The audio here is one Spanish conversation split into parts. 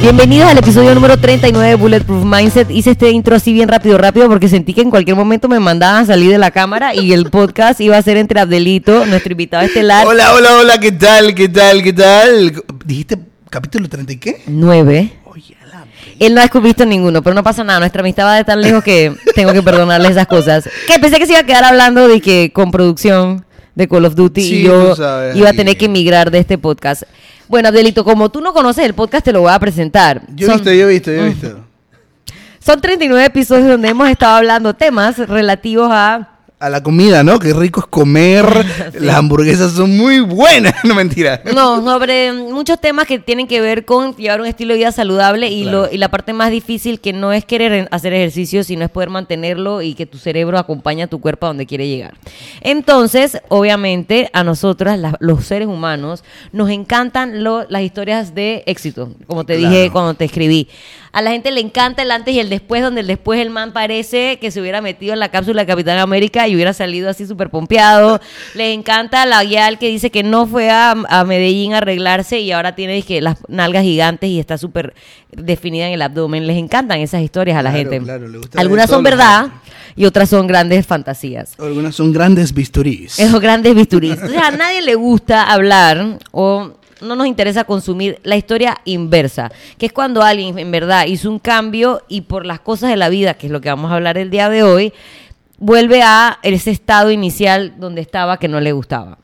Bienvenidos al episodio número 39 de Bulletproof Mindset. Hice este intro así bien rápido, rápido, porque sentí que en cualquier momento me mandaban a salir de la cámara y el podcast iba a ser entre Abdelito, nuestro invitado estelar. Hola, hola, hola, ¿qué tal? ¿Qué tal? ¿Qué tal? ¿Dijiste capítulo 30 y qué? 9. Oye, a la pe- Él no ha visto ninguno, pero no pasa nada. Nuestra amistad va de tan lejos que tengo que perdonarle esas cosas. Que pensé que se iba a quedar hablando de que con producción de Call of Duty Sí, y yo sabes, iba a tener que emigrar de este podcast. Bueno, Abdelito, como tú no conoces el podcast, te lo voy a presentar. Yo he Son- visto, yo he visto, yo he Mm. visto. Son 39 episodios donde hemos estado hablando temas relativos a... A la comida, ¿no? Qué rico es comer. Las hamburguesas son muy buenas. No, mentira. No, sobre muchos temas que tienen que ver con llevar un estilo de vida saludable y, Claro. lo, y la parte más difícil que no es querer hacer ejercicio, sino es poder mantenerlo y que tu cerebro acompañe a tu cuerpo a donde quiere llegar. Entonces, obviamente, a nosotras, la- los seres humanos, nos encantan lo- las historias de éxito, como te Claro. dije cuando te escribí. A la gente le encanta el antes y el después, donde el después el man parece que se hubiera metido en la cápsula de Capitán América y hubiera salido así súper pompeado. Les encanta la guial que dice que no fue a, a Medellín a arreglarse y ahora tiene que las nalgas gigantes y está súper definida en el abdomen. Les encantan esas historias a la Claro, gente. claro, le gusta Algunas son verdad y otras son grandes fantasías. Algunas son grandes bisturís. Esos grandes bisturís. Entonces a nadie le gusta hablar o no nos interesa consumir la historia inversa, que es cuando alguien en verdad hizo un cambio y por las cosas de la vida, que es lo que vamos a hablar el día de hoy, vuelve a ese estado inicial donde estaba que no le gustaba.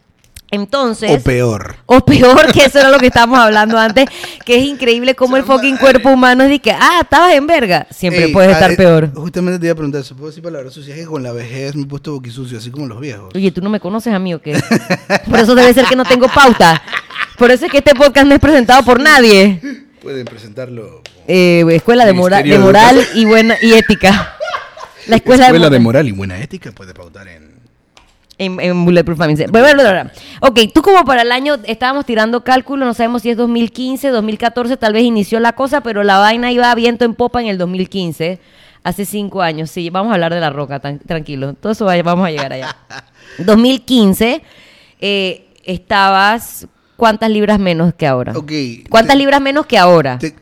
Entonces... O peor. O peor, que eso era lo que estábamos hablando antes, que es increíble cómo el fucking cuerpo humano es de que, ah, estabas en verga. Siempre Ey, puede ah, estar eh, peor. Justamente te iba a preguntar eso. ¿Puedo decir palabras sucias? Es que con la vejez me he puesto boquisucio, así como los viejos. Oye, ¿tú no me conoces a mí o qué? Por eso debe ser que no tengo pauta. Por eso es que este podcast no es presentado por nadie. Pueden presentarlo. Eh, escuela de, mora- de Ministerio de moral y buena y ética. La escuela, Escuela de, de moral y buena ética puede pautar en. en, en Bulletproof Family. Ok, tú como para el año estábamos tirando cálculo, no sabemos si es 2015, 2014, tal vez inició la cosa, pero la vaina iba a viento en popa en el 2015, hace cinco años. Sí, vamos a hablar de la roca, tan- tranquilo. Todo eso vaya- vamos a llegar allá. 2015, eh, estabas cuántas libras menos que ahora. Ok. ¿Cuántas Te- libras menos que ahora? te-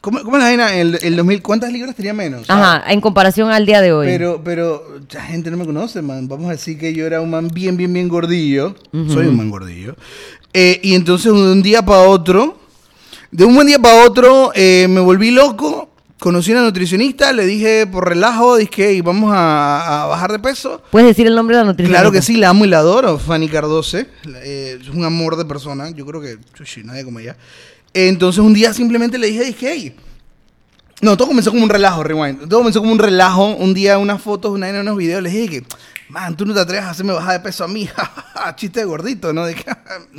¿Cómo, ¿Cómo la vaina? El, el 2000, ¿Cuántas libras tenía menos? Ajá, en comparación al día de hoy. Pero, pero, la gente no me conoce, man. Vamos a decir que yo era un man bien, bien, bien gordillo. Soy un man gordillo. Eh, y entonces, de un día para otro, de un buen día para otro, eh, me volví loco. Conocí a una nutricionista, le dije por relajo, dije, "Hey, vamos a, a bajar de peso. ¿Puedes decir el nombre de la nutrición? Claro que sí, la amo y la adoro, Fanny Cardose. Eh, es un amor de persona. Yo creo que chuchi, nadie como ella. Entonces un día simplemente le dije, dije, hey. No, todo comenzó como un relajo, rewind. Todo comenzó como un relajo. Un día unas fotos, una unos videos, le dije que, man, tú no te atreves a hacerme bajar de peso a mí. Chiste de gordito, ¿no?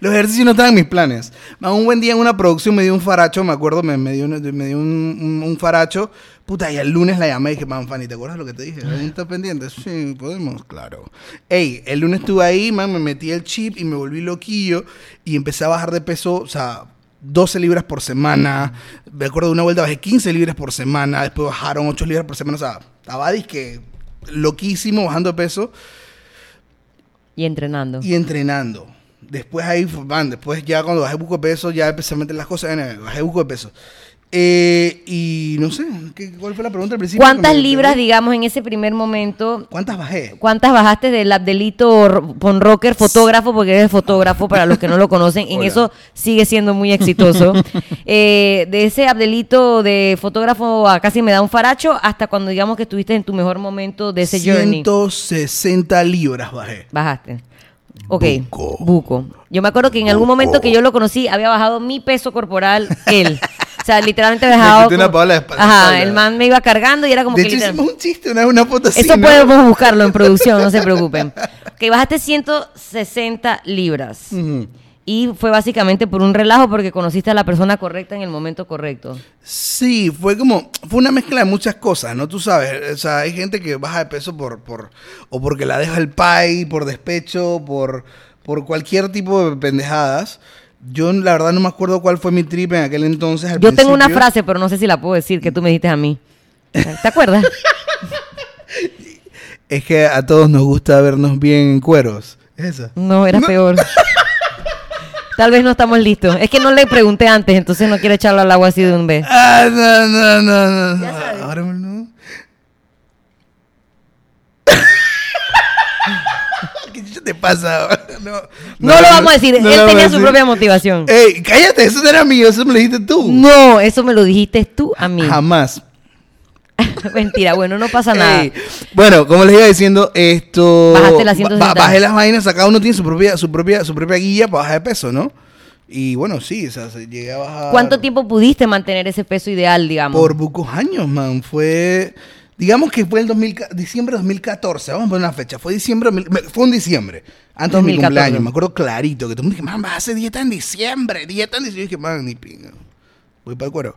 Los ejercicios no estaban en mis planes. Man, un buen día en una producción me dio un faracho, me acuerdo, me, me dio, un, me dio un, un- un faracho. Puta, y el lunes la llamé y dije, man, Fanny, ¿te acuerdas lo que te dije? ¿Aún ¿Estás pendiente? Sí, podemos, claro. Ey, el lunes estuve ahí, man, me metí el chip y me volví loquillo y empecé a bajar de peso, o sea, 12 libras por semana. Me acuerdo de una vuelta bajé 15 libras por semana, después bajaron 8 libras por semana, o sea, estaba disque loquísimo bajando de peso Y entrenando. y entrenando. Después ahí, man, después ya cuando bajé buco de peso, ya empecé a meter las cosas, bajé buco de peso. Eh, y no sé, ¿qué- ¿cuál fue la pregunta al principio? ¿Cuántas libras, digamos, en ese primer momento? ¿Cuántas bajé? ¿Cuántas bajaste del Abdelito Pon Rocker, fotógrafo, porque eres fotógrafo, para los que no lo conocen? En Hola. eso sigue siendo muy exitoso. Eh, de ese Abdelito de fotógrafo a casi me da un faracho, hasta cuando digamos que estuviste en tu mejor momento de ese journey. 160 libras bajé. Bajaste. Ok, Buco. buco. Yo me acuerdo que en algún momento que yo lo conocí, había bajado mi peso corporal, él. Sea, literalmente bajado. quité una Ajá, el man me iba cargando y era como De que hecho, literal- hicimos un chiste, una, una foto. Eso ¿no? podemos buscarlo en producción, no se preocupen. Que bajaste 160 libras. Y fue básicamente por un relajo porque conociste a la persona correcta en el momento correcto. Sí, fue como, fue una mezcla de muchas cosas, ¿no? Tú sabes, o sea, hay gente que baja de peso por, por, o porque la deja el pay, por despecho, por, por cualquier tipo de pendejadas. Yo la verdad no me acuerdo cuál fue mi trip en aquel entonces. al Yo tengo una frase, pero no sé si la puedo decir, que tú me dijiste a mí. ¿Te acuerdas? Es que a todos nos gusta vernos bien en cueros. Es esa. No, era peor. Tal vez no estamos listos. Es que no le pregunté antes, entonces no quiero echarlo al agua así de un vez. Ah, no, no, no, no. Ya sabes. Ahora no. ¿Qué chucha te pasa? No, No, lo vamos a decir, no él tenía su decir. propia motivación. Ey, cállate, eso no era mío, eso me lo dijiste tú. No, eso me lo dijiste tú a mí. Jamás. Mentira, bueno, no pasa nada. Ey, bueno, como les iba diciendo, esto. Bajaste las 160. ba- bajé las vainas, cada uno tiene su propia, su propia, su propia guía para bajar de peso, ¿no? Y bueno, sí, o sea, se- llegué a bajar. ¿Cuánto tiempo pudiste mantener ese peso ideal, digamos? Por pocos años, man. Fue. Digamos que fue el 2000, ca- diciembre de 2014. Vamos a poner una fecha. Fue diciembre. Fue un diciembre. Antes de mi 2014. cumpleaños. Me acuerdo clarito. Que todo el mundo dije, man, vas a hacer dieta en diciembre. Dieta en diciembre. Y dije, man, ni pinga. Voy para el cuero.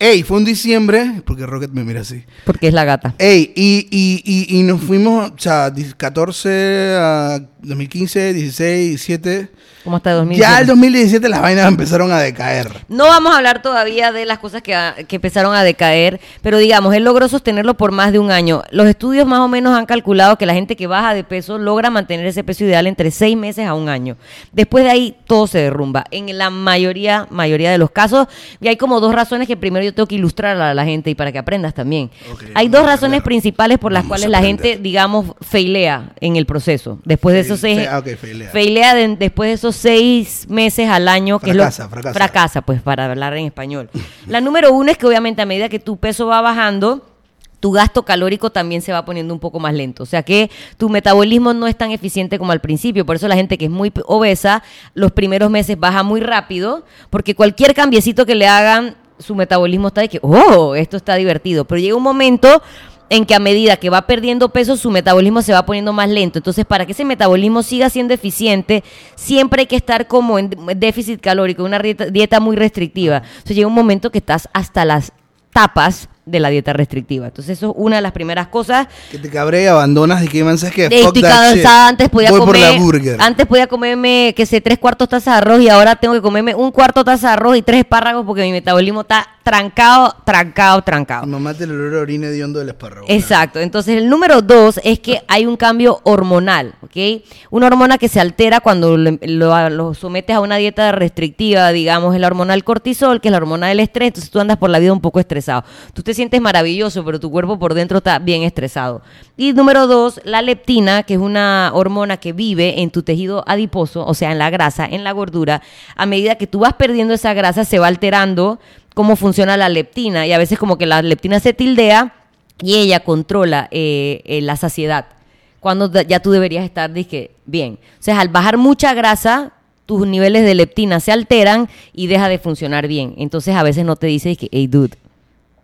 Ey, fue un diciembre. Porque Rocket me mira así. Porque es la gata. Ey, y, y, y, y nos fuimos, o sea, di- 14 a 2015, 16, 17. ¿Cómo está 2017? Ya el 2017 las vainas empezaron a decaer. No vamos a hablar todavía de las cosas que, que empezaron a decaer, pero digamos, él logró sostenerlo por más de un año. Los estudios más o menos han calculado que la gente que baja de peso logra mantener ese peso ideal entre seis meses a un año. Después de ahí todo se derrumba. En la mayoría, mayoría de los casos, y hay como dos razones que primero yo tengo que ilustrar a la gente y para que aprendas también. Hay dos razones principales por las Vamos cuales la gente, digamos, failea en el proceso. Después de esos seis... ah, ok, failea. failea de- después de esos seis meses al año, que Fracasa, es lo, fracasa. fracasa, pues para hablar en español. La número uno es que obviamente a medida que tu peso va bajando, tu gasto calórico también se va poniendo un poco más lento. O sea que tu metabolismo no es tan eficiente como al principio. Por eso la gente que es muy obesa, los primeros meses baja muy rápido, porque cualquier cambiecito que le hagan, su metabolismo está de que, oh, esto está divertido. Pero llega un momento en que a medida que va perdiendo peso, su metabolismo se va poniendo más lento. Entonces, para que ese metabolismo siga siendo eficiente, siempre hay que estar como en déficit calórico, una dieta, dieta muy restrictiva. Entonces, llega un momento que estás hasta las tapas de la dieta restrictiva. Entonces, eso es una de las primeras cosas. Que te cabré y abandonas y que man, ¿sabes estoy that shit. cansada, antes podía Voy por comer, la burger. antes podía comerme, que sé, tres cuartos tazas de arroz y ahora tengo que comerme un cuarto taza de arroz y tres espárragos porque mi metabolismo está trancado, trancado, trancado. Mamá te el olor a orina hediondo del espárrago. Exacto. Entonces, el número dos es que hay un cambio hormonal, ¿ok? Una hormona que se altera cuando lo, lo- lo sometes a una dieta restrictiva, digamos, es la hormona del cortisol, que es la hormona del estrés. Entonces, tú andas por la vida un poco estresado. Tú te sientes maravilloso, pero tu cuerpo por dentro está bien estresado. Y número dos, la leptina, que es una hormona que vive en tu tejido adiposo, o sea, en la grasa, en la gordura. A medida que tú vas perdiendo esa grasa, se va alterando cómo funciona la leptina. Y a veces como que la leptina se tildea y ella controla eh, eh, la saciedad. Cuando ya tú deberías estar, dije, bien. O sea, al bajar mucha grasa, tus niveles de leptina se alteran y deja de funcionar bien. Entonces a veces no te dice que, hey, dude,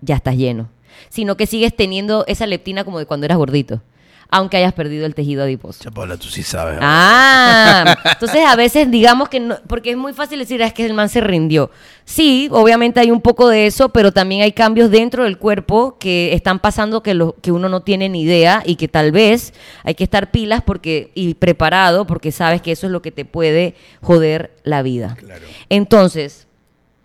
ya estás lleno. Sino que sigues teniendo esa leptina como de cuando eras gordito. Aunque hayas perdido el tejido adiposo. Chapola, tú sí sabes. Ah, entonces a veces digamos que no, porque es muy fácil decir, "Ah, es que el man se rindió. Sí, obviamente hay un poco de eso, pero también hay cambios dentro del cuerpo que están pasando que, lo, que uno no tiene ni idea y que tal vez hay que estar pilas porque y preparado porque sabes que eso es lo que te puede joder la vida. Claro. Entonces,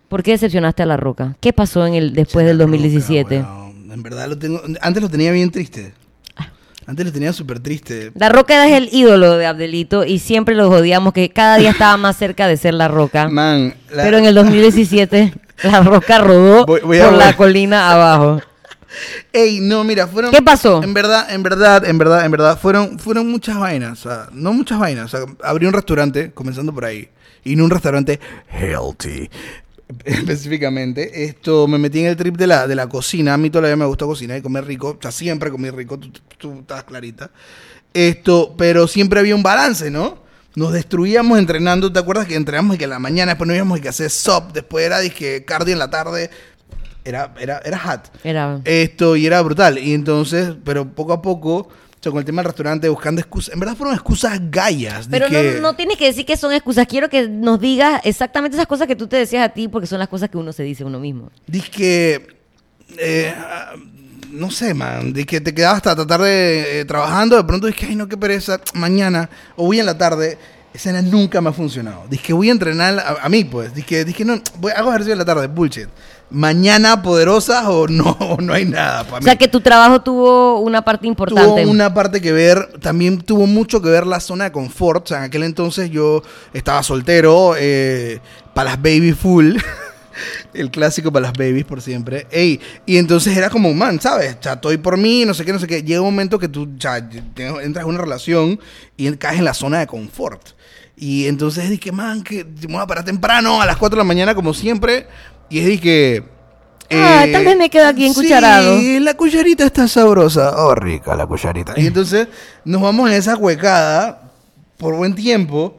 ¿por qué decepcionaste a La Roca? ¿Qué pasó en el después del 2017? Weón, En verdad lo tengo. Antes lo tenía bien triste. Antes lo tenía súper triste. La Roca es el ídolo de Abdelito y siempre lo jodíamos que cada día estaba más cerca de ser La Roca. Man, la- Pero en el 2017 La Roca rodó Voy- voy a- por la colina abajo. Ey, no, mira, fueron. ¿Qué pasó? En verdad, en verdad, en verdad, en verdad, fueron, fueron muchas vainas. O sea, no muchas vainas. O sea, abrí un restaurante, comenzando por ahí. Y no un restaurante healthy. Específicamente, esto me metí en el trip de la, de la cocina. A mí todavía me gusta cocinar y comer rico. O sea, siempre comí rico, tú, tú- estás clarita. Esto, pero siempre había un balance, ¿no? Nos destruíamos entrenando. ¿Te acuerdas que entrenamos y que en la mañana después no íbamos y que hacer SOP? Después era dije, cardio en la tarde. Era, era, era hot. Era Esto, y era brutal. Y entonces, pero poco a poco, o sea, con el tema del restaurante, buscando excusas. En verdad fueron excusas gallas. de Pero que- no, no tienes que decir que son excusas. Quiero que nos digas exactamente esas cosas que tú te decías a ti, porque son las cosas que uno se dice a uno mismo. Dizque, eh, ah, no sé, man, de que te quedabas hasta tratar de eh, trabajando, de pronto dije, ay, no, qué pereza, mañana, o voy en la tarde, Esa vaina nunca me ha funcionado. Dije, voy a entrenar a, a mí, pues. Dije, dije no, voy, hago ejercicio en la tarde, bullshit. Mañana poderosas o no, o no hay nada para O mí. sea que tu trabajo tuvo una parte importante. Tuvo una parte que ver, también tuvo mucho que ver la zona de confort. O sea, en aquel entonces yo estaba soltero, para las baby full. El clásico para las babies por siempre. Ey, y entonces era como, man, ¿sabes? O sea, estoy por mí, no sé qué, no sé qué. Llega un momento que tú ya, entras en una relación y caes en la zona de confort. Y entonces dije, man, que me voy a parar temprano a las 4 de la mañana como siempre. Y es de que... Ah, tal vez me quedo aquí en cucharado. Sí, la cucharita está sabrosa. Oh, rica la cucharita. Y entonces nos vamos en esa huecada por buen tiempo.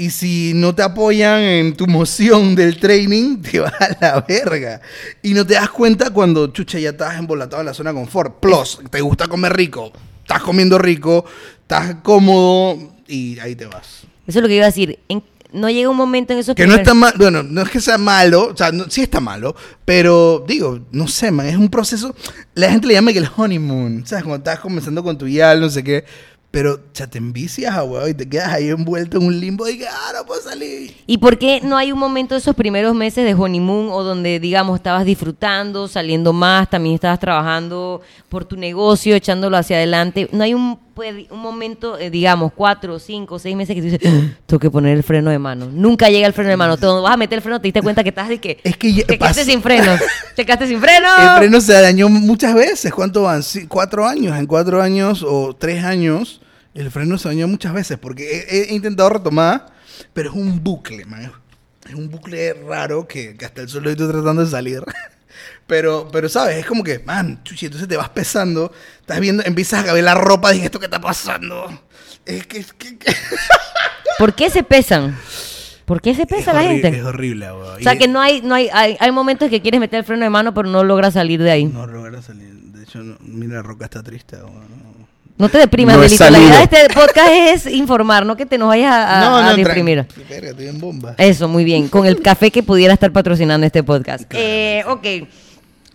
Y si no te apoyan en tu moción del training, te vas a la verga. Y no te das cuenta cuando, chucha, ya estás embolatado en la zona de confort. Plus, te gusta comer rico. Estás comiendo rico, estás cómodo y ahí te vas. Eso es lo que iba a decir. En- no llega un momento en esos Que no está mal, bueno, no es que sea malo, o sea, no- sí está malo, pero digo, no sé, man, es un proceso, la gente le llama que el honeymoon, ¿sabes? Cuando estás comenzando con tu yal, no sé qué, pero ya te envicias, ah, weón, y te quedas ahí envuelto en un limbo y que, ah, no puedo salir. ¿Y por qué no hay un momento de esos primeros meses de honeymoon o donde, digamos, estabas disfrutando, saliendo más, también estabas trabajando por tu negocio, echándolo hacia adelante? ¿No hay un, un momento, eh, digamos, cuatro, cinco, seis meses que tú dices, "Ah, tengo que poner el freno de mano? Nunca llega el freno de mano. Cuando vas a meter el freno te diste cuenta que estás de que... Es que ya te quedaste sin freno. Te quedaste sin freno. El freno se dañó muchas veces, ¿cuánto van? Sí, cuatro años, en cuatro años o tres años, el freno se dañó muchas veces, porque he, he intentado retomar, pero es un bucle, man. Es un bucle raro que, que hasta el solo estoy tratando de salir. Pero, pero, ¿sabes? Es como que, man, chuchi, entonces te vas pesando, estás viendo, empiezas a ver la ropa, dije, ¿esto qué está pasando? Es que, es que, que- ¿Por qué se pesan? ¿Por qué se pesa es la gente? Es horrible, weón. O sea Y- que no hay, no hay, hay, hay momentos que quieres meter el freno de mano, pero no logras salir de ahí. No, No logra salir. De hecho, no- mira, la roca está triste, weón. Te deprimas, No Delito. La idea de este podcast es informar, no que te nos vayas a, a- a deprimir. estoy en bomba. Eso, muy bien. Con el café que pudiera estar patrocinando este podcast. Eh, ok.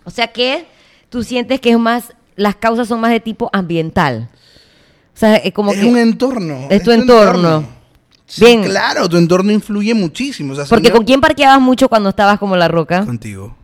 O sea que tú sientes que es más, las causas son más de tipo ambiental. O sea, es como es que... un entorno. es tu entorno. Sí, Bien. claro, tu entorno influye muchísimo. O sea, si Porque no- con quién parqueabas mucho cuando estabas como la roca Contigo.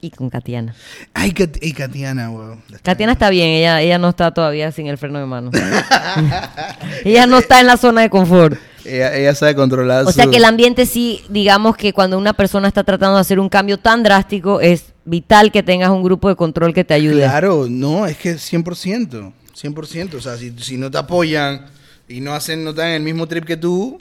Y con Katiana. Ay, Kat- ay, Katiana, weón. Katiana está bien, ella, ella no está todavía sin el freno de mano. ella no está en la zona de confort. Ella, ella sabe controlar O sea que el ambiente sí, digamos que cuando una persona está tratando de hacer un cambio tan drástico, es vital que tengas un grupo de control que te ayude. Claro, no, es que 100%. 100%. O sea, si, si no te apoyan y no hacen, no están en el mismo trip que tú,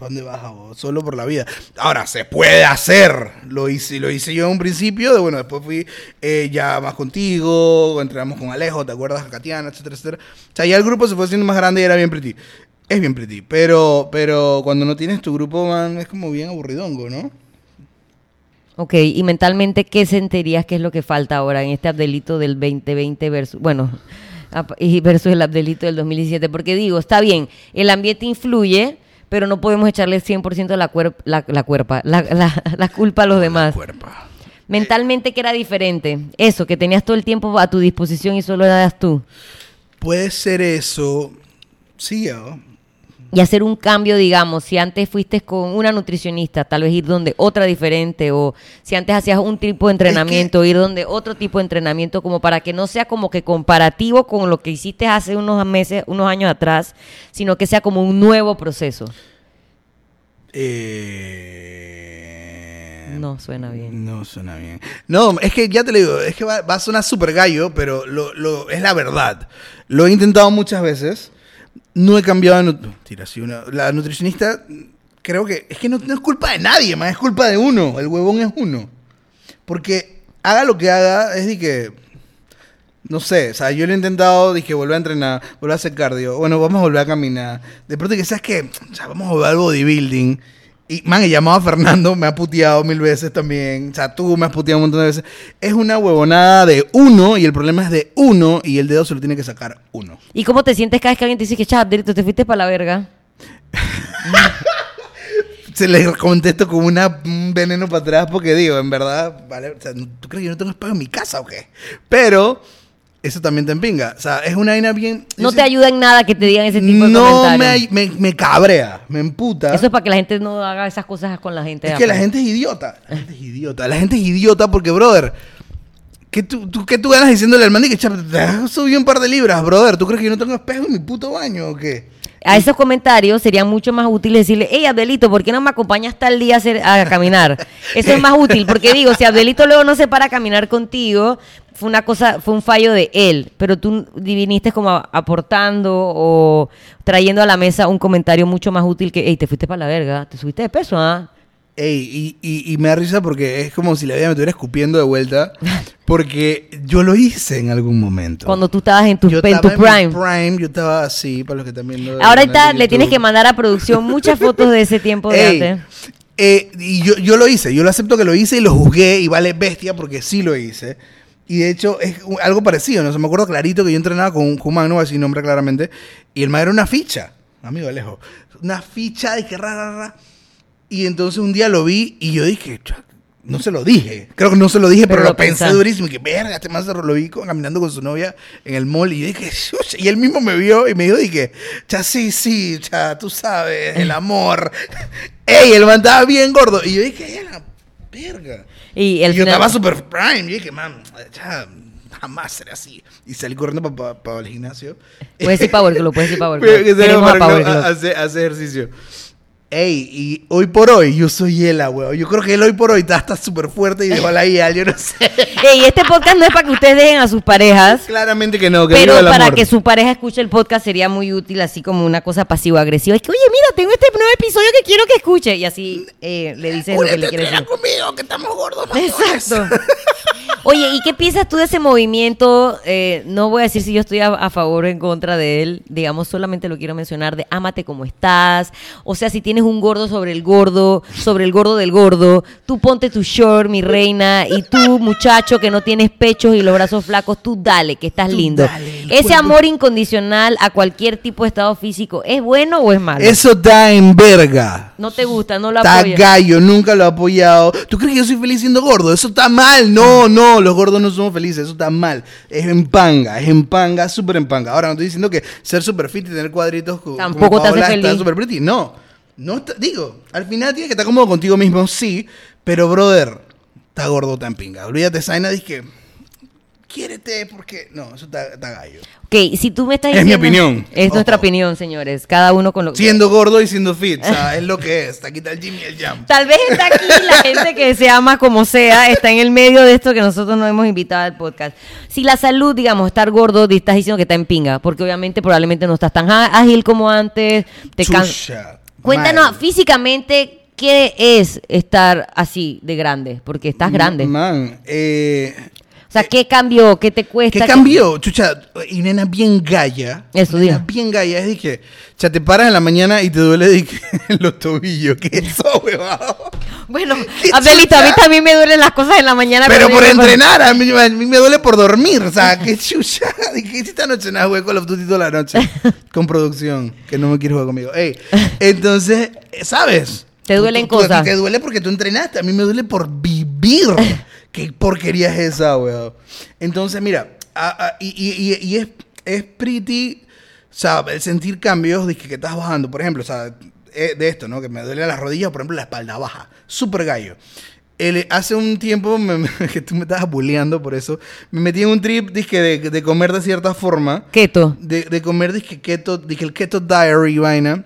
¿para dónde vas vos? Solo por la vida. Ahora, se puede hacer. Lo hice, lo hice yo en un principio, de, bueno, después fui eh, ya más contigo, entrenamos con Alejo, ¿te acuerdas? Katiana, etcétera, etcétera. O sea, ya el grupo se fue haciendo más grande y era bien pretty. Es bien pretty, pero, pero cuando no tienes tu grupo, man, es como bien aburridongo, ¿no? Ok, y mentalmente, ¿qué sentirías que es lo que falta ahora en este Abdelito del 2020 versus, bueno, versus el Abdelito del 2017? Porque digo, está bien, el ambiente influye, pero no podemos echarle 100% la, cuer- la, la cuerpa, la, la- la culpa a los demás. Cuerpo. Mentalmente, que era diferente? Eso, que tenías todo el tiempo a tu disposición y solo eras tú. Puede ser eso. Sí. Y hacer un cambio, digamos, si antes fuiste con una nutricionista, tal vez ir donde otra diferente, o si antes hacías un tipo de entrenamiento, ir donde otro tipo de entrenamiento, como para que no sea como que comparativo con lo que hiciste hace unos meses, unos años atrás, sino que sea como un nuevo proceso. Eh... No suena bien. No suena bien. No, es que ya te lo digo, es que va, va a sonar súper gallo, pero lo, lo- es la verdad. Lo he intentado muchas veces. No he cambiado la nutricionista, creo que... Es que no, no es culpa de nadie, más es culpa de uno. El huevón es uno. Porque haga lo que haga, es de que... No sé, o sea, yo lo he intentado, dije, volver a entrenar, volver a hacer cardio, bueno, vamos a volver a caminar. De pronto que sabes que, o sea, vamos a volver al bodybuilding. Y, man, he llamado a Fernando, me ha puteado mil veces también. O sea, tú me has puteado un montón de veces. Es una huevonada de uno y el problema es de uno y el dedo se lo tiene que sacar uno. ¿Y cómo te sientes cada vez que alguien te dice que, chap, Abdelito, te fuiste para la verga? Se le contesto con una, un veneno para atrás porque digo, en verdad, vale, o sea, ¿tú crees que yo no tengo espacio en mi casa o qué? Pero eso también te empinga. O sea, es una vaina bien... No te sé- ayuda en nada que te digan ese tipo de No comentarios. me, me, me cabrea, me emputa. Eso es para que la gente no haga esas cosas con la gente. de Es que la gente es idiota. La gente es idiota. La gente es idiota porque, brother, ¿qué tú, tú, qué tú ganas diciéndole al man que "Chap, te has subido un par de libras, brother? ¿Tú crees que yo no tengo espejo en mi puto baño o qué? A esos comentarios sería mucho más útil decirle, hey Abdelito, ¿por qué no me acompañas tal día a, hacer- a caminar? Eso es más útil, porque digo, si Abdelito luego no se para a caminar contigo, fue una cosa, fue un fallo de él, pero tú viniste como a- aportando o trayendo a la mesa un comentario mucho más útil que, hey, te fuiste para la verga, te subiste de peso, ¿ah? Ey, y, y, y me da risa porque es como si la vida me estuviera escupiendo de vuelta. Porque yo lo hice en algún momento. Cuando tú estabas en tu, yo en tu en prime. prime, yo estaba así, para los que también lo Ahorita le tienes que mandar a producción muchas fotos de ese tiempo de Ey, antes. eh, y yo, yo lo hice, yo lo acepto que lo hice y lo juzgué y vale bestia porque sí lo hice. Y de hecho es algo parecido, ¿no? Se me acuerdo clarito que yo entrenaba con un Kuman, no voy a decir nombre claramente, y el man era una ficha, amigo Alejo, una ficha de que ra, ra, ra. Y entonces un día lo vi y yo dije, no se lo dije, creo que no se lo dije, pero, Pero lo pensé durísimo, y que verga, este man se lo vi caminando con su novia en el mall y yo dije, "Shush", y él mismo me vio y me dijo, dije, cha, sí, sí, cha, tú sabes, el amor. Ey, el man estaba bien gordo. Y yo dije, "Ya la verga. Y Y el yo final- estaba super prime. Yo dije, man, ya, jamás será así. Y salí corriendo para el gimnasio. Puedes decir Power Club, puedes decir Power Club. Queremos a Power Club hacer ejercicio. Ey, y hoy por hoy, yo soy él, weón. Yo creo que él hoy por hoy está está súper fuerte y dejó la IA, yo no sé. Ey, este podcast no es para que ustedes dejen a sus parejas, Claramente que no, que pero viva el para amor. que su pareja escuche el podcast sería muy útil, así como una cosa pasivo-agresiva. Es que, oye, mira, tengo este nuevo episodio que quiero que escuche. Y así eh, le dices lo que le quieres decir. conmigo, que estamos gordos. matones. Exacto. Oye, ¿y qué piensas tú de ese movimiento? Eh, no voy a decir si yo estoy a, a favor o en contra de él. Digamos, solamente lo quiero mencionar de ámate como estás. O sea, si tienes un gordo sobre el gordo, sobre el gordo del gordo, tú ponte tu short, mi reina, y tú, muchacho que no tienes pechos y los brazos flacos, tú dale, que estás Tú lindo. dale, Ese cuerpo- amor incondicional a cualquier tipo de estado físico, ¿es bueno o es malo? Eso da en verga. No te gusta, no lo Está apoyas. gallo, nunca lo he apoyado. ¿Tú crees que yo soy feliz siendo gordo? Eso está mal. No, no, los gordos no somos felices. Eso está mal. Es en panga, es en panga, súper en panga. Ahora no estoy diciendo que ser súper fit y tener cuadritos co- Tampoco como te hace Paola está feliz. súper pretty. No, no está- digo, al final tienes que estar cómodo contigo mismo, sí. Pero, brother, está gordo, está en pinga. Olvídate esa vaina, dije, quiérete porque... No, eso está, está gallo. Ok, si tú me estás Es mi diciendo- opinión. Es nuestra opinión, señores. Cada uno con lo que... Siendo gordo y siendo fit, o sea, es lo que es. Aquí está el Jimmy y el Jam. Tal vez está aquí la gente que se ama como sea, está en el medio de esto que nosotros no hemos invitado al podcast. Si la salud, digamos, estar gordo, estás diciendo que está en pinga, porque obviamente probablemente no estás tan ágil como antes, te cansas. Cuéntanos físicamente qué es estar así de grande, porque estás grande. Man, eh, O sea, ¿qué cambió? ¿Qué te cuesta? ¿qué cambió? Chucha, y nena bien galla. Eso, nena diga. bien galla. Es de que, ya te paras en la mañana y te duele de que los tobillos. ¿Qué es eso, huevado? Bueno, ¿Qué Abdelito, a mí también me duelen las cosas en la mañana. Pero por entrenar, a mí, a mí me duele por dormir. O sea, qué chucha. ¿Qué esta noche? Nada, jugué Call of Duty toda la noche. Con producción, que no me quiere jugar conmigo. Ey, entonces, ¿sabes? Te duelen Tú- tú- cosas. Te duele porque tú entrenaste. A mí me duele por vivir. qué porquería es esa, weón. Entonces, mira, a- a- y, y- y- y es, es pretty, o sea, el sentir cambios de que, que estás bajando. Por ejemplo, o sea, eh, de esto, ¿no? Que me duele las rodillas, por ejemplo, la espalda baja. Súper gallo. El- hace un tiempo me- me- que tú me estabas bulleando por eso, me metí en un trip dizque, de, de comer de cierta forma. Keto. De, de comer dizque keto, dizque el keto diary vaina.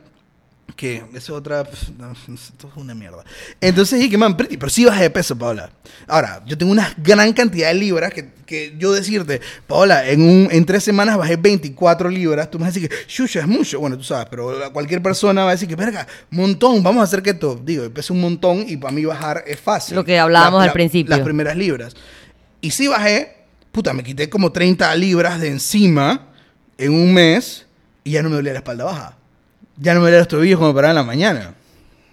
Que eso es otra. no, esto es una mierda. Entonces dije, man, pretty, pero sí bajé de peso, Paola. Ahora, yo tengo una gran cantidad de libras que, que yo decirte, Paola, en, un, en tres semanas bajé 24 libras. Tú me vas a decir que, shusha, es mucho. Bueno, tú sabes, pero cualquier persona va a decir que, verga, montón, vamos a hacer keto. Digo, peso un montón y para mí bajar es fácil. Lo que hablábamos al principio. Las primeras libras. Y sí bajé, puta, me quité como 30 libras de encima en un mes y ya no me dolía la espalda baja. Ya no me dolía los tobillos como para en la mañana.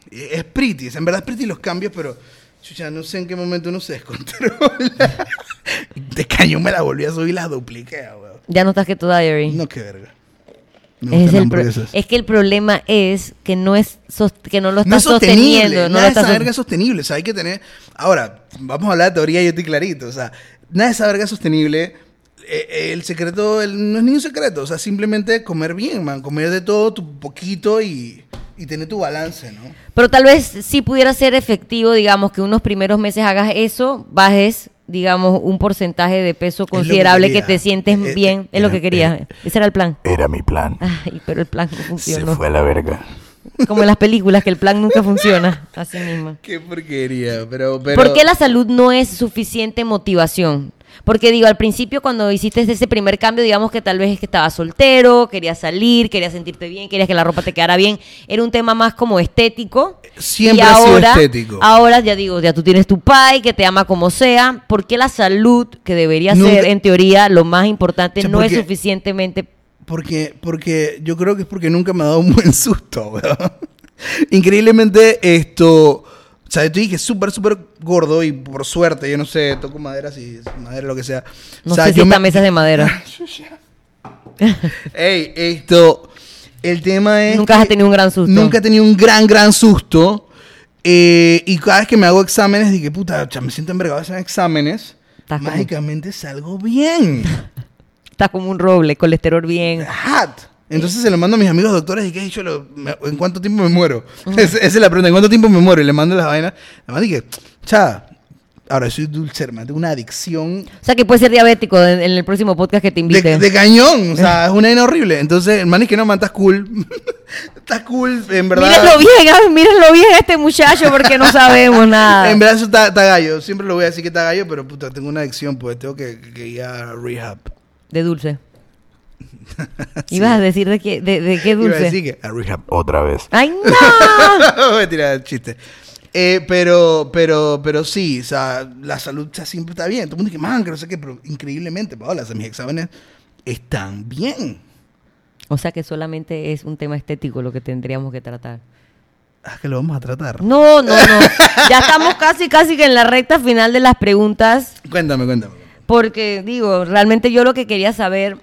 Eh, Es pretty, es- en verdad es pretty los cambios, pero chucha, no sé en qué momento uno se descontrola. de cañón me la volví a subir y las dupliqué, weón. Ya no estás keto diary. No, qué verga. Me Es, el pro- es que el problema es que no es que no lo No estás es sosteniendo. No nada de esa verga es sostenible. O sea, hay que tener. Ahora, vamos a hablar de teoría, yo estoy clarito. O sea, nada de esa verga es sostenible. Eh, el secreto el- no es ni un secreto, o sea, simplemente comer bien, man, comer de todo, tu poquito y, y tener tu balance, ¿no? Pero tal vez sí pudiera ser efectivo, digamos, que unos primeros meses hagas eso, bajes, digamos, un porcentaje de peso considerable que, te sientes Eh, bien. Es lo que eh, quería. eh. Ese era el plan. Era mi plan. Ay, pero el plan no Se funcionó. fue a la verga. Como en las películas, que el plan nunca funciona. Así mismo. Qué porquería, pero... pero ¿Por qué la salud no es suficiente motivación? Porque digo, al principio cuando hiciste ese primer cambio, digamos que tal vez es que estabas soltero, querías salir, querías sentirte bien, querías que la ropa te quedara bien, era un tema más como estético. Siempre Y ha sido ahora- estético. Ahora ya digo, ya tú tienes tu pai que te ama como sea. ¿Por qué la salud, que debería Nunca- ser en teoría lo más importante, O sea, no es suficientemente Porque, porque yo creo que es porque nunca me ha dado un buen susto, weón. Increíblemente, esto. O sea, yo te dije súper, súper gordo y por suerte, yo no sé, toco madera, si madera, lo que sea. No o sea, sé si yo esta me- mesa es de madera. Ey, esto. El tema es. Nunca has tenido un gran susto. Nunca he tenido un gran, gran susto. eh, y cada vez que me hago exámenes, dije, puta, cha, me siento envergado de hacer exámenes. Estás como- Mágicamente salgo bien. Estás como un roble, colesterol bien. Hat. Entonces se lo mando a mis amigos doctores y que yo lo, me- ¿en cuánto tiempo me muero? Es- esa es la pregunta, ¿en cuánto tiempo me muero? Y le mando las vainas. Además dije, cha, ahora soy dulce, man, tengo una adicción O sea que puedes ser diabético en, en el próximo podcast que te invite. de, de cañón. O sea, es una vaina horrible. Entonces, el man es que no, man, estás cool. estás cool, en verdad. Mírenlo bien, mírenlo bien a este muchacho porque no sabemos nada. En verdad eso está, está gallo. Siempre lo voy a decir que está gallo, pero puta, tengo una adicción, pues tengo que, que ir a rehab. De dulce. Ibas a decir de qué, de, de qué Iba a dulce. decir que a rehab. Otra vez. ¡Ay, no! Voy a tirar el chiste. Eh, pero, pero, pero sí, o sea, la salud o sea, siempre está bien. Todo el mundo dice, man, que no sé qué, pero increíblemente, Paola, o sea, mis exámenes están bien. O sea que solamente es un tema estético lo que tendríamos que tratar. Ah, que lo vamos a tratar. No, no, no. Ya estamos casi, casi que en la recta final de las preguntas. Cuéntame, cuéntame. Porque, digo, realmente yo lo que quería saber,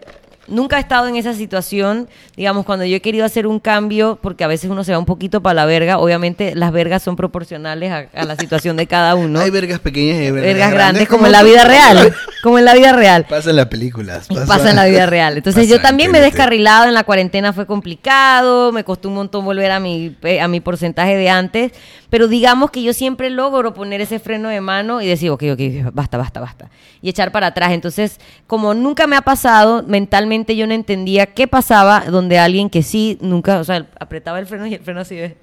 nunca he estado en esa situación, digamos, cuando yo he querido hacer un cambio, porque a veces uno se va un poquito para la verga, obviamente las vergas son proporcionales a, a la situación de cada uno. Hay vergas pequeñas y hay vergas, vergas grandes, como como en la vida real, como en la vida real. Pasa en las películas. Pasa, en la vida real. Entonces pasa yo también me he descarrilado en la cuarentena, fue complicado, me costó un montón volver a mi, eh, a mi porcentaje de antes, pero digamos que yo siempre logro poner ese freno de mano y decir, ok, ok, basta, basta, basta, y echar para atrás. Entonces, como nunca me ha pasado, mentalmente yo no entendía qué pasaba donde alguien que sí, nunca, o sea, apretaba el freno y el freno así de...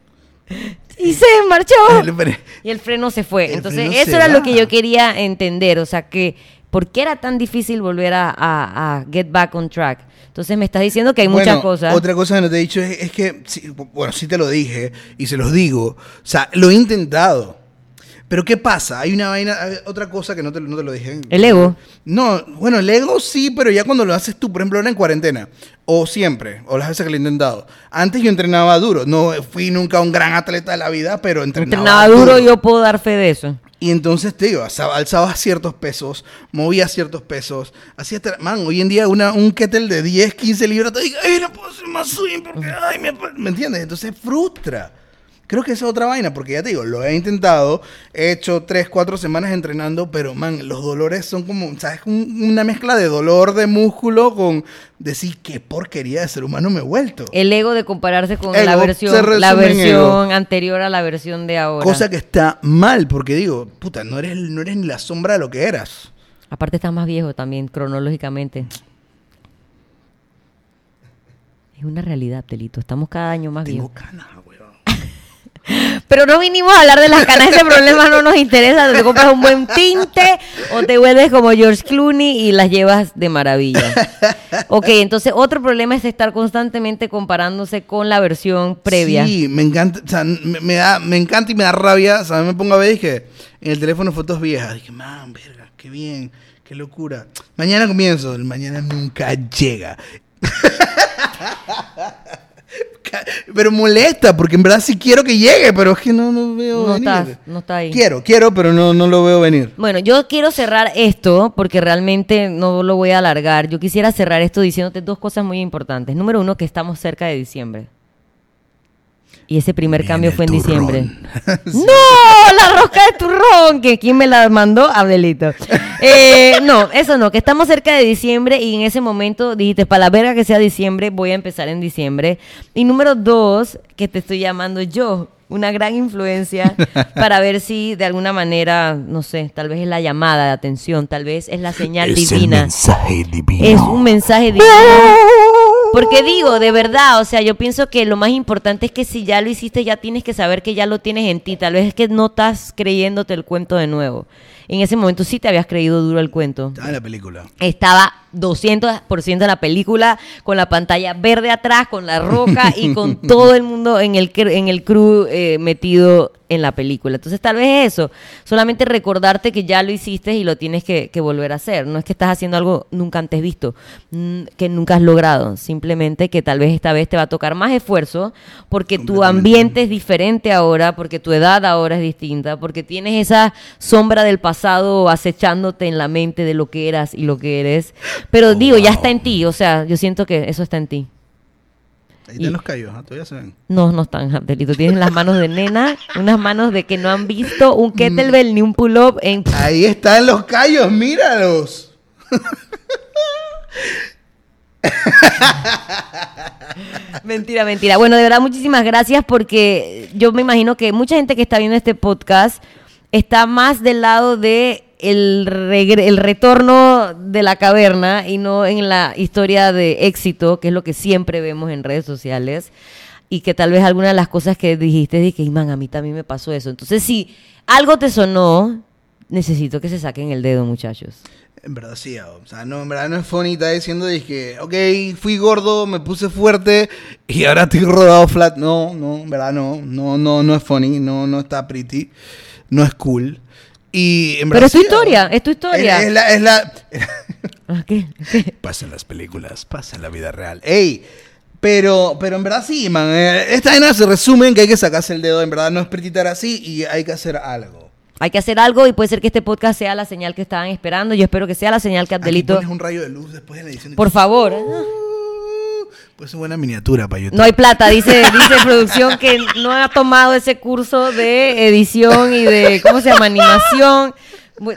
Y se marchó. Y el freno se fue. El Entonces, eso era lo va. que yo quería entender. O sea, que, ¿por qué era tan difícil volver a, a- a get back on track? Entonces, me estás diciendo que hay muchas Bueno, cosas. Otra cosa que no te he dicho es, es que, sí, bueno, sí te lo dije y se los digo. O sea, lo he intentado. Pero ¿qué pasa? Hay una vaina, hay otra cosa que no te, no te lo dije. El ego. No, bueno, el ego sí, pero ya cuando lo haces tú, por ejemplo, ahora en cuarentena, o siempre, o las veces que lo he intentado. Antes yo entrenaba duro, no fui nunca un gran atleta de la vida, pero entrenaba, Entrenaba duro, yo puedo dar fe de eso. y entonces te digo, alzaba, ciertos pesos, movía ciertos pesos, hacía, man, hoy en día una, un kettle de 10, 15 libras, te digo, ay, no puedo hacer más swing porque, ay, me, ¿me entiendes? Entonces frustra. Creo que esa es otra vaina, porque ya te digo, lo he intentado, he hecho 3, 4 semanas entrenando, pero, man, los dolores son como, ¿sabes? Un- una mezcla de dolor de músculo con decir qué porquería de ser humano me he vuelto. El ego de compararse con Ego la versión, la versión anterior a la versión de ahora. Cosa que está mal, porque digo, puta, no eres, no eres ni la sombra de lo que eras. Aparte estás más viejo también, cronológicamente. Es una realidad, Telito. Estamos cada año más Tengo viejos. canas. Pero no vinimos a hablar de las canas, ese problema no nos interesa. Te compras un buen tinte o te vuelves como George Clooney y las llevas de maravilla. Ok, entonces otro problema es estar constantemente comparándose con la versión previa. Sí, me encanta, o sea, me, me da, me encanta y me da rabia. O sea, me pongo a ver y dije, en el teléfono fotos viejas. Dije, man, verga, qué bien, qué locura. Mañana comienzo, el mañana nunca llega. pero molesta, porque en verdad sí quiero que llegue, pero es que no lo veo No venir. no está ahí. Quiero, quiero, pero no, no lo veo venir. Bueno, yo quiero cerrar esto porque realmente no lo voy a alargar. Yo quisiera cerrar esto diciéndote dos cosas muy importantes. Número uno, que estamos cerca de diciembre. Y ese primer Viene cambio fue en turrón. diciembre. Sí. ¡No! La rosca de turrón. que ¿Quién me la mandó? Abdelito. Eh, no, eso no. Que estamos cerca de diciembre y en ese momento dijiste, para la verga que sea diciembre, voy a empezar en diciembre. Y número dos, que te estoy llamando yo. Una gran influencia para ver si de alguna manera, no sé, tal vez es la llamada de atención, tal vez es la señal Es el divina. mensaje divino. Es un mensaje divino. Porque digo, de verdad, o sea, yo pienso que lo más importante es que si ya lo hiciste, ya tienes que saber que ya lo tienes en ti. Tal vez es que no estás creyéndote el cuento de nuevo. En ese momento sí te habías creído duro el cuento. Estaba en la película. Estaba 200% en la película, con la pantalla verde atrás, con la roca y con todo el mundo en el, en el crew eh, metido en la película. Entonces tal vez eso, solamente recordarte que ya lo hiciste y lo tienes que, que volver a hacer. No es que estás haciendo algo nunca antes visto, que nunca has logrado. Simplemente que tal vez esta vez te va a tocar más esfuerzo porque tu ambiente es diferente ahora, porque tu edad ahora es distinta, porque tienes esa sombra del pasado acechándote en la mente de lo que eras y lo que eres. Pero digo, ya está en ti, o sea, yo siento que eso está en ti. Ahí están los callos, ¿ah? todavía se ven. No, no están, Abdelito. Tienes las manos de nena, unas manos de que no han visto un kettlebell ni un pull-up en... Ahí están los callos, míralos. Mentira, mentira. Bueno, de verdad, muchísimas gracias porque yo me imagino que mucha gente que está viendo este podcast está más del lado de el, el retorno de la caverna y no en la historia de éxito, que es lo que siempre vemos en redes sociales. Y que tal vez alguna de las cosas que dijiste, dije, "Ay, man, a mí también me pasó eso. Entonces, si algo te sonó, necesito que se saquen el dedo, muchachos. En verdad sí, ah, o sea, no, en verdad no es funny, está diciendo que, ok, fui gordo, me puse fuerte y ahora estoy rodado flat. No, no, en verdad no, no, no, no es funny, no, no está pretty, no es cool. Y en Pero es tu historia, es tu historia. Es, es la, es la, Ah, ¿qué? ¿Qué? Pasa en las películas, pasa en la vida real. ey, pero, pero en verdad sí, man, eh, esta vaina se resume en que hay que sacarse el dedo, en verdad no es pretitar así y hay que hacer algo. Hay que hacer algo y puede ser que este podcast sea la señal que estaban esperando. Yo espero que sea la señal que Aquí Abdelito. pones un rayo de luz después de la edición. Por favor. Pues es buena miniatura para YouTube. No hay plata, dice, dice producción que no ha tomado ese curso de edición y de, ¿cómo se llama? Animación.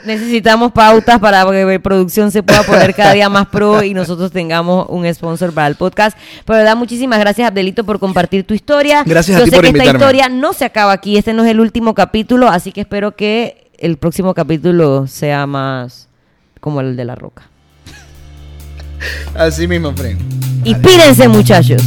Necesitamos pautas para que producción se pueda poner cada día más pro y nosotros tengamos un sponsor para el podcast. Pero verdad, muchísimas gracias, Abdelito, por compartir tu historia. Gracias a Yo ti sé por que esta historia no se acaba aquí. Este no es el último capítulo, así que espero que el próximo capítulo sea más como el de la roca. Así mismo, friend. Inspírense, muchachos.